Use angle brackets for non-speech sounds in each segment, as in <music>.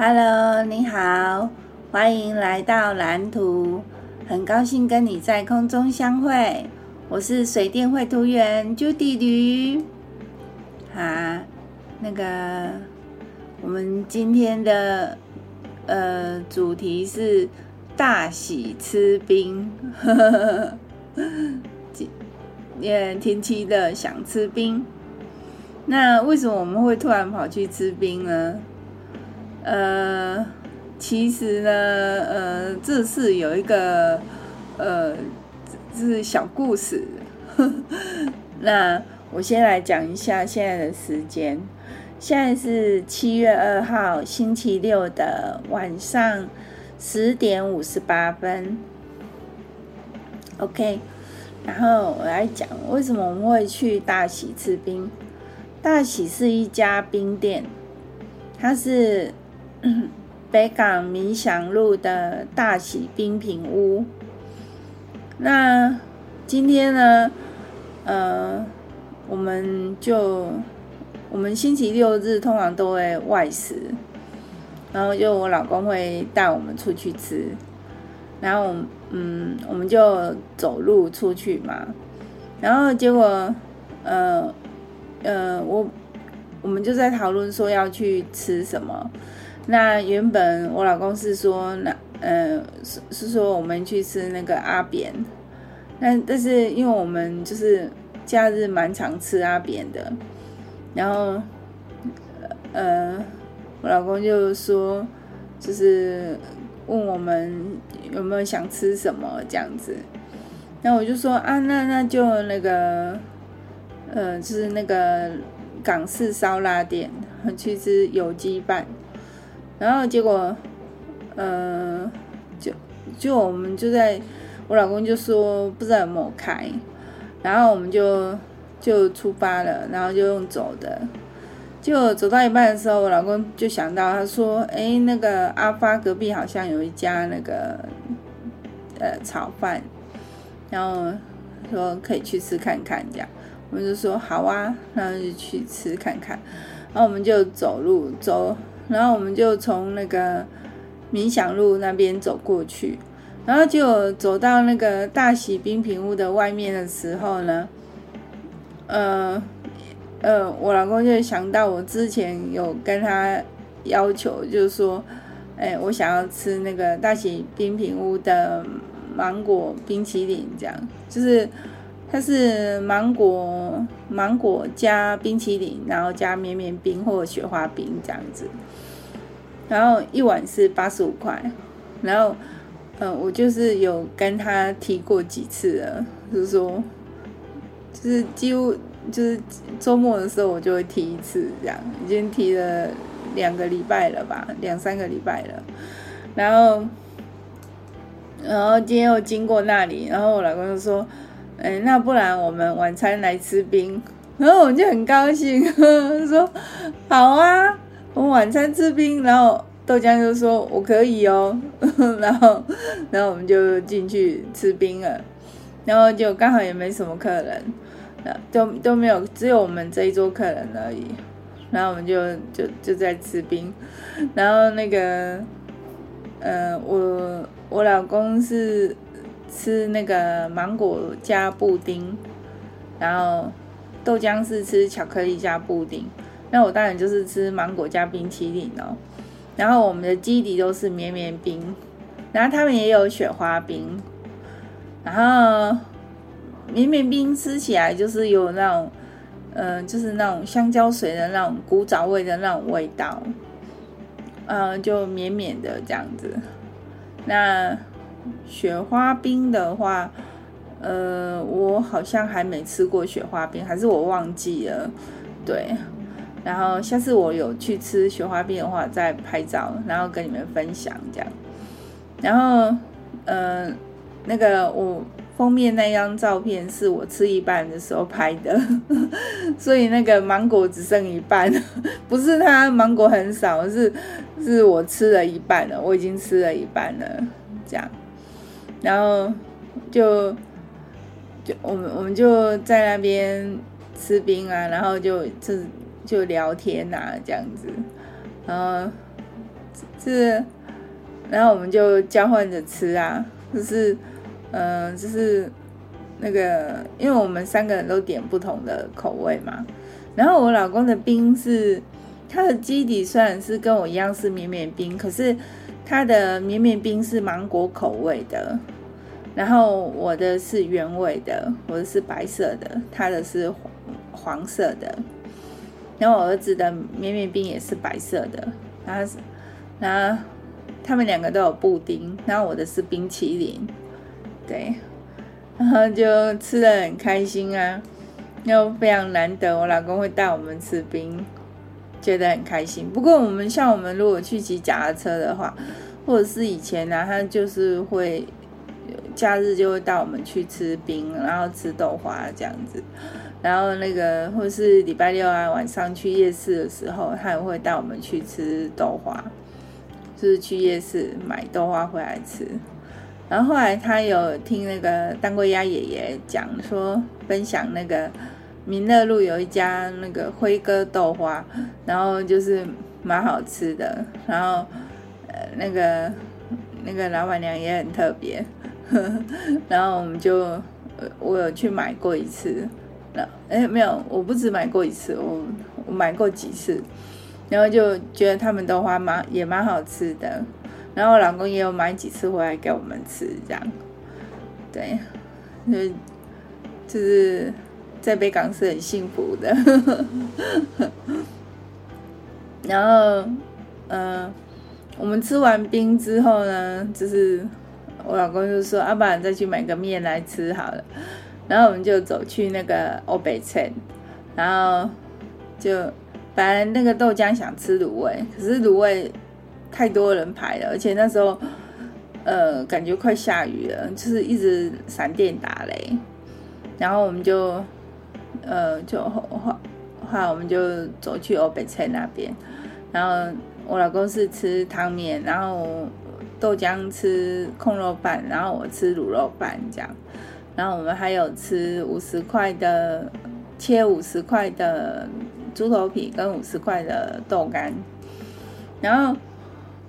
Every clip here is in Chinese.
Hello，你好，欢迎来到蓝图，很高兴跟你在空中相会。我是水电绘图员 Judy 吕。啊，那个，我们今天的呃主题是大喜吃冰，呵呵呵，也天气热，想吃冰。那为什么我们会突然跑去吃冰呢？呃，其实呢，呃，这是有一个，呃，这是小故事。<laughs> 那我先来讲一下现在的时间，现在是七月二号星期六的晚上十点五十八分。OK，然后我来讲为什么我们会去大喜吃冰。大喜是一家冰店，它是。北港民祥路的大喜冰品屋。那今天呢，呃，我们就我们星期六日通常都会外食，然后就我老公会带我们出去吃，然后嗯，我们就走路出去嘛，然后结果呃呃，我我们就在讨论说要去吃什么。那原本我老公是说，那呃是是说我们去吃那个阿扁，那但是因为我们就是假日蛮常吃阿扁的，然后呃我老公就说，就是问我们有没有想吃什么这样子，那我就说啊那那就那个呃就是那个港式烧腊店去吃有机饭。然后结果，呃，就就我们就在，我老公就说不知道有没有开，然后我们就就出发了，然后就用走的，就走到一半的时候，我老公就想到，他说：“哎，那个阿发隔壁好像有一家那个呃炒饭，然后说可以去吃看看，这样，我们就说好啊，然后就去吃看看，然后我们就走路走。”然后我们就从那个冥想路那边走过去，然后就走到那个大喜冰品屋的外面的时候呢，呃呃，我老公就想到我之前有跟他要求，就是说，哎，我想要吃那个大喜冰品屋的芒果冰淇淋，这样，就是它是芒果芒果加冰淇淋，然后加绵绵冰或雪花冰这样子。然后一碗是八十五块，然后，嗯、我就是有跟他提过几次了，就是说，就是几乎就是周末的时候我就会提一次，这样已经提了两个礼拜了吧，两三个礼拜了。然后，然后今天又经过那里，然后我老公就说：“哎，那不然我们晚餐来吃冰？”然后我就很高兴，说：“好啊。”我晚餐吃冰，然后豆浆就说我可以哦，<laughs> 然后，然后我们就进去吃冰了，然后就刚好也没什么客人，都都没有，只有我们这一桌客人而已，然后我们就就就在吃冰，然后那个，呃，我我老公是吃那个芒果加布丁，然后豆浆是吃巧克力加布丁。那我当然就是吃芒果加冰淇淋哦，然后我们的基底都是绵绵冰，然后他们也有雪花冰，然后绵绵冰吃起来就是有那种，嗯、就是那种香蕉水的那种古早味的那种味道，嗯、就绵绵的这样子。那雪花冰的话，呃，我好像还没吃过雪花冰，还是我忘记了，对。然后下次我有去吃雪花冰的话，再拍照，然后跟你们分享这样。然后，呃，那个我封面那张照片是我吃一半的时候拍的，<laughs> 所以那个芒果只剩一半，<laughs> 不是它芒果很少，是是我吃了一半了，我已经吃了一半了这样。然后就就我们我们就在那边吃冰啊，然后就就。就聊天呐、啊，这样子，然后是，然后我们就交换着吃啊，就是，嗯、呃，就是那个，因为我们三个人都点不同的口味嘛。然后我老公的冰是，它的基底虽然是跟我一样是绵绵冰，可是它的绵绵冰是芒果口味的。然后我的是原味的，我的是白色的，他的是黄色的。然后我儿子的绵绵冰也是白色的，然后，然后他们两个都有布丁，然后我的是冰淇淋，对，然后就吃得很开心啊，又非常难得，我老公会带我们吃冰，觉得很开心。不过我们像我们如果去骑脚踏车的话，或者是以前呢、啊，他就是会。假日就会带我们去吃冰，然后吃豆花这样子，然后那个或是礼拜六啊晚上去夜市的时候，他也会带我们去吃豆花，就是去夜市买豆花回来吃。然后后来他有听那个当归鸭爷爷讲说，分享那个民乐路有一家那个辉哥豆花，然后就是蛮好吃的，然后呃那个那个老板娘也很特别。<laughs> 然后我们就，我有去买过一次，那哎没有，我不止买过一次，我我买过几次，然后就觉得他们豆花蛮也蛮好吃的，然后我老公也有买几次回来给我们吃，这样，对，就就是在北港是很幸福的，<laughs> 然后嗯、我们吃完冰之后呢，就是。我老公就说：“要不然再去买个面来吃好了。”然后我们就走去那个欧北村，然后就本来那个豆浆想吃卤味，可是卤味太多人排了，而且那时候呃感觉快下雨了，就是一直闪电打雷。然后我们就呃就后后后来我们就走去欧北村那边，然后我老公是吃汤面，然后。豆浆吃控肉饭，然后我吃卤肉饭这样，然后我们还有吃五十块的切五十块的猪头皮跟五十块的豆干，然后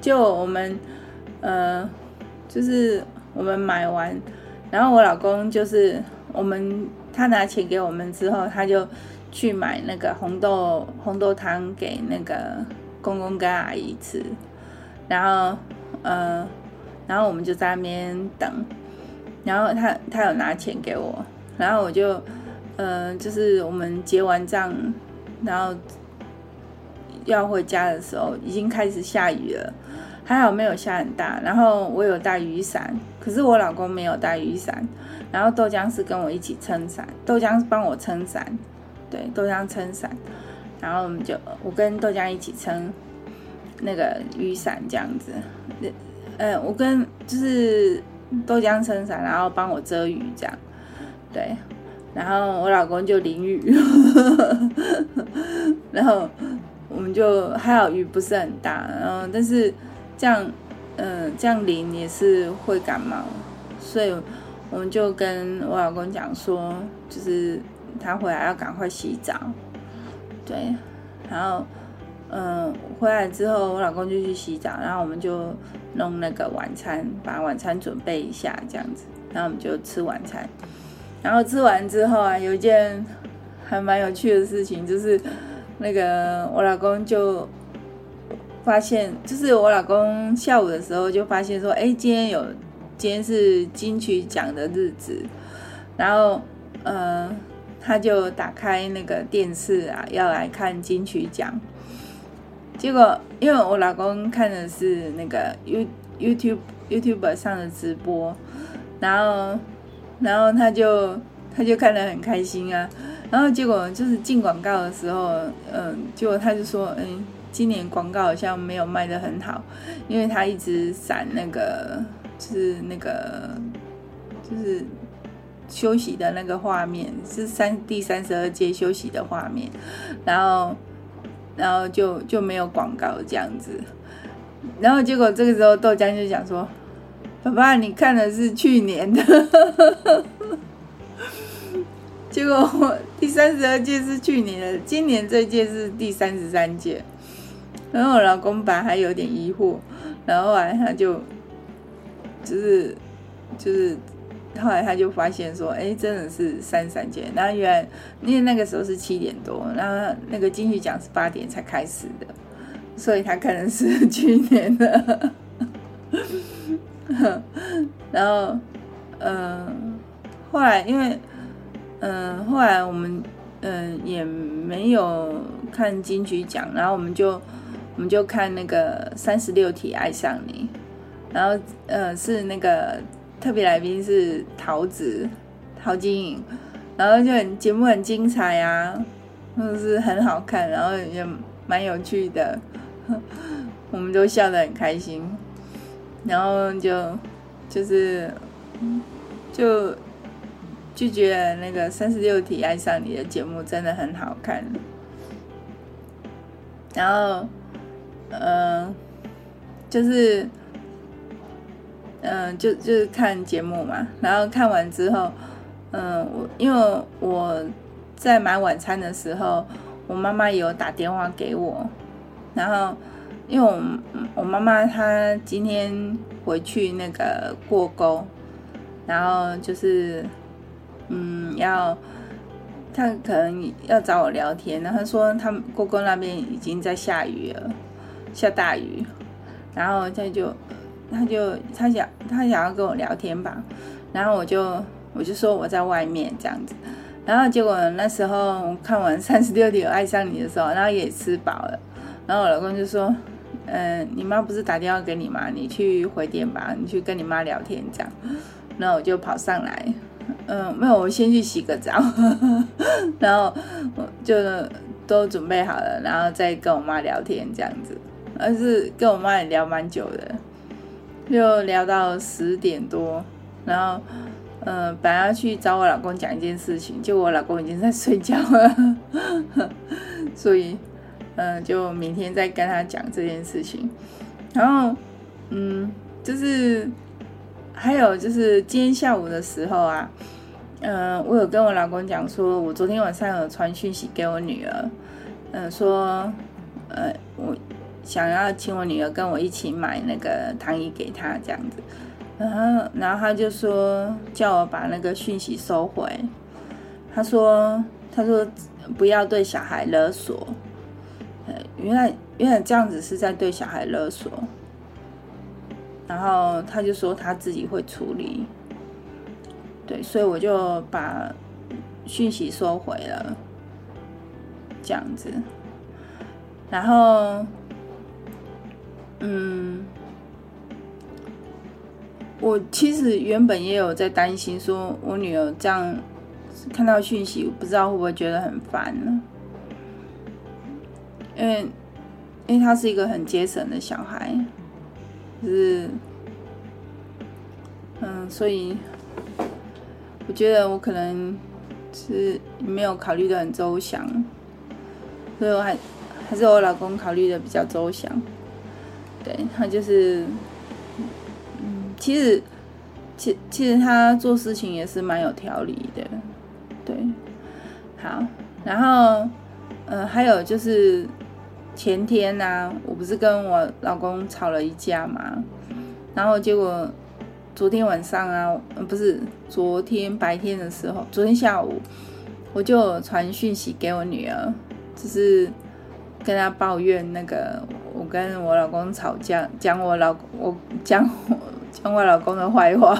就我们呃就是我们买完，然后我老公就是我们他拿钱给我们之后，他就去买那个红豆红豆汤给那个公公跟阿姨吃，然后。呃，然后我们就在那边等，然后他他有拿钱给我，然后我就，呃，就是我们结完账，然后要回家的时候，已经开始下雨了，还好没有下很大，然后我有带雨伞，可是我老公没有带雨伞，然后豆浆是跟我一起撑伞，豆浆是帮我撑伞，对，豆浆撑伞，然后我们就我跟豆浆一起撑。那个雨伞这样子，呃，我跟就是豆浆撑伞，然后帮我遮雨这样，对，然后我老公就淋雨，<laughs> 然后我们就还好雨不是很大，然后但是这样，嗯、呃，这样淋也是会感冒，所以我们就跟我老公讲说，就是他回来要赶快洗澡，对，然后。嗯，回来之后，我老公就去洗澡，然后我们就弄那个晚餐，把晚餐准备一下，这样子，然后我们就吃晚餐。然后吃完之后啊，有一件还蛮有趣的事情，就是那个我老公就发现，就是我老公下午的时候就发现说，哎，今天有，今天是金曲奖的日子，然后，嗯，他就打开那个电视啊，要来看金曲奖。结果，因为我老公看的是那个 You YouTube YouTube 上的直播，然后，然后他就他就看得很开心啊。然后结果就是进广告的时候，嗯，结果他就说，嗯，今年广告好像没有卖得很好，因为他一直闪那个，就是那个，就是休息的那个画面，是三第三十二届休息的画面，然后。然后就就没有广告这样子，然后结果这个时候豆浆就讲说：“爸爸，你看的是去年的。<laughs> ”结果第三十二届是去年的，今年这届是第三十三届。然后我老公本来还有点疑惑，然后后来他就就是就是后来他就发现说，哎，真的是三三节。然后原来因为那个时候是七点多，然后那个金曲奖是八点才开始的，所以他可能是去年的。<laughs> 然后，嗯、后来因为，嗯、后来我们，嗯、也没有看金曲奖，然后我们就，我们就看那个三十六题爱上你，然后，呃，是那个特别来宾是桃子，陶晶莹，然后就很节目很精彩啊，就是很好看，然后也蛮有趣的，<laughs> 我们都笑得很开心。然后就就是就就觉得那个三十六题爱上你的节目真的很好看，然后嗯、就是嗯、就就是看节目嘛，然后看完之后嗯我因为我在买晚餐的时候，我妈妈有打电话给我，然后。因为我我妈妈她今天回去那个过沟，然后就是嗯要她可能要找我聊天，然后她说她过沟那边已经在下雨了，下大雨，然后她就他就他想他想要跟我聊天吧，然后我就我就说我在外面这样子，然后结果那时候看完三十六题爱上你的时候，然后也吃饱了，然后我老公就说。嗯，你妈不是打电话给你吗？你去回电吧，你去跟你妈聊天这样。然后我就跑上来，嗯，没有，我先去洗个澡，<laughs> 然后我就都准备好了，然后再跟我妈聊天这样子。而是跟我妈也聊蛮久的，就聊到十点多，然后嗯，本来要去找我老公讲一件事情，就我老公已经在睡觉了，<laughs> 所以。嗯，就明天再跟他讲这件事情。然后，嗯，就是还有就是今天下午的时候啊，嗯，我有跟我老公讲说，我昨天晚上有传讯息给我女儿，嗯，说，呃，我想要请我女儿跟我一起买那个糖衣给她这样子。然后，然后他就说叫我把那个讯息收回。他说，他说不要对小孩勒索。原来原来这样子是在对小孩勒索，然后他就说他自己会处理，对，所以我就把讯息收回了，这样子，然后，嗯，我其实原本也有在担心，说我女儿这样看到讯息，不知道会不会觉得很烦呢？因为，因为她是一个很节省的小孩，就是，嗯，所以我觉得我可能是没有考虑的很周详，所以我还还是我老公考虑的比较周详。对，他就是，嗯，其实，其其实他做事情也是蛮有条理的，对，好，然后，呃，还有就是。前天呐、啊，我不是跟我老公吵了一架嘛，然后结果昨天晚上啊，不是昨天白天的时候，昨天下午我就传讯息给我女儿，就是跟她抱怨那个跟我老公吵架，讲我老我讲讲我老公的坏话，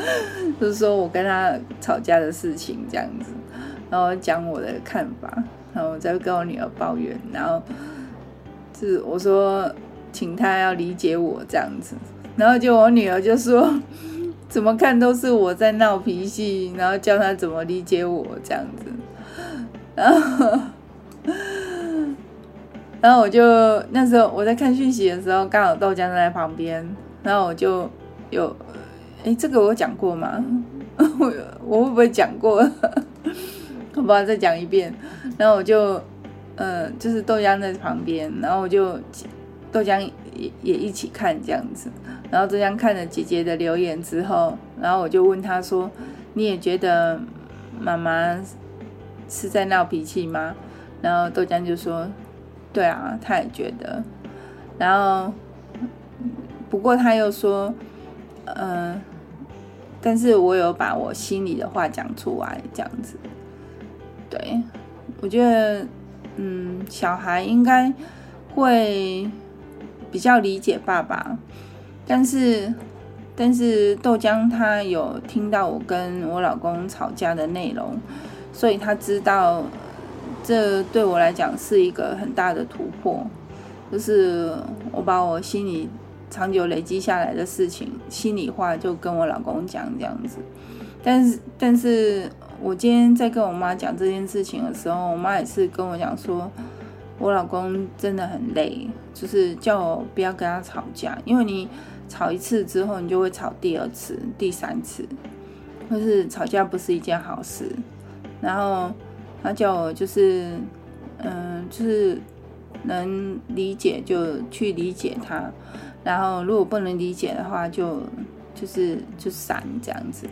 <laughs> 就是说我跟他吵架的事情这样子，然后讲我的看法，然后我再跟我女儿抱怨，然后。是我说，请他要理解我这样子，然后就我女儿就说，<laughs> 怎么看都是我在闹脾气，然后叫他怎么理解我这样子，然后，然后我就那时候我在看讯息的时候，刚好豆浆在旁边，然后我就有，哎，这个我讲过吗？我 <laughs> 我会不会讲过？好吧，再讲一遍，然后我就。呃，就是豆浆在旁边，然后我就豆浆也也一起看这样子，然后豆浆看了姐姐的留言之后，然后我就问他说：“你也觉得妈妈是在闹脾气吗？”然后豆浆就说：“对啊，他也觉得。”然后不过他又说，嗯，但是我有把我心里的话讲出来，这样子。对，我觉得，嗯，小孩应该会比较理解爸爸，但是。但是豆浆他有听到我跟我老公吵架的内容，所以他知道这对我来讲是一个很大的突破，就是我把我心里长久累积下来的事情，心里话就跟我老公讲这样子。但是，但是我今天在跟我妈讲这件事情的时候，我妈也是跟我讲说，我老公真的很累，就是叫我不要跟他吵架，因为你。吵一次之后，你就会吵第二次、第三次，可是吵架不是一件好事。然后他叫我就是，嗯，就是能理解就去理解他，然后如果不能理解的话就，就是就闪这样子。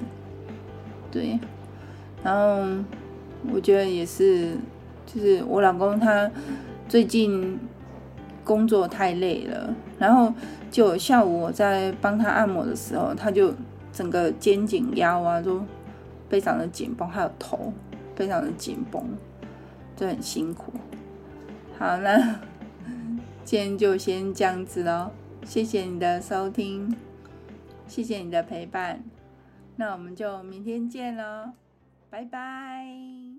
对，然后我觉得也是，就是我老公他最近工作太累了，然后。就下午我在帮他按摩的时候，他就整个肩颈腰啊都非常的紧绷，还有头非常的紧绷，就很辛苦。好，那 <laughs> 今天就先这样子喽，谢谢你的收听，谢谢你的陪伴，那我们就明天见喽，拜拜。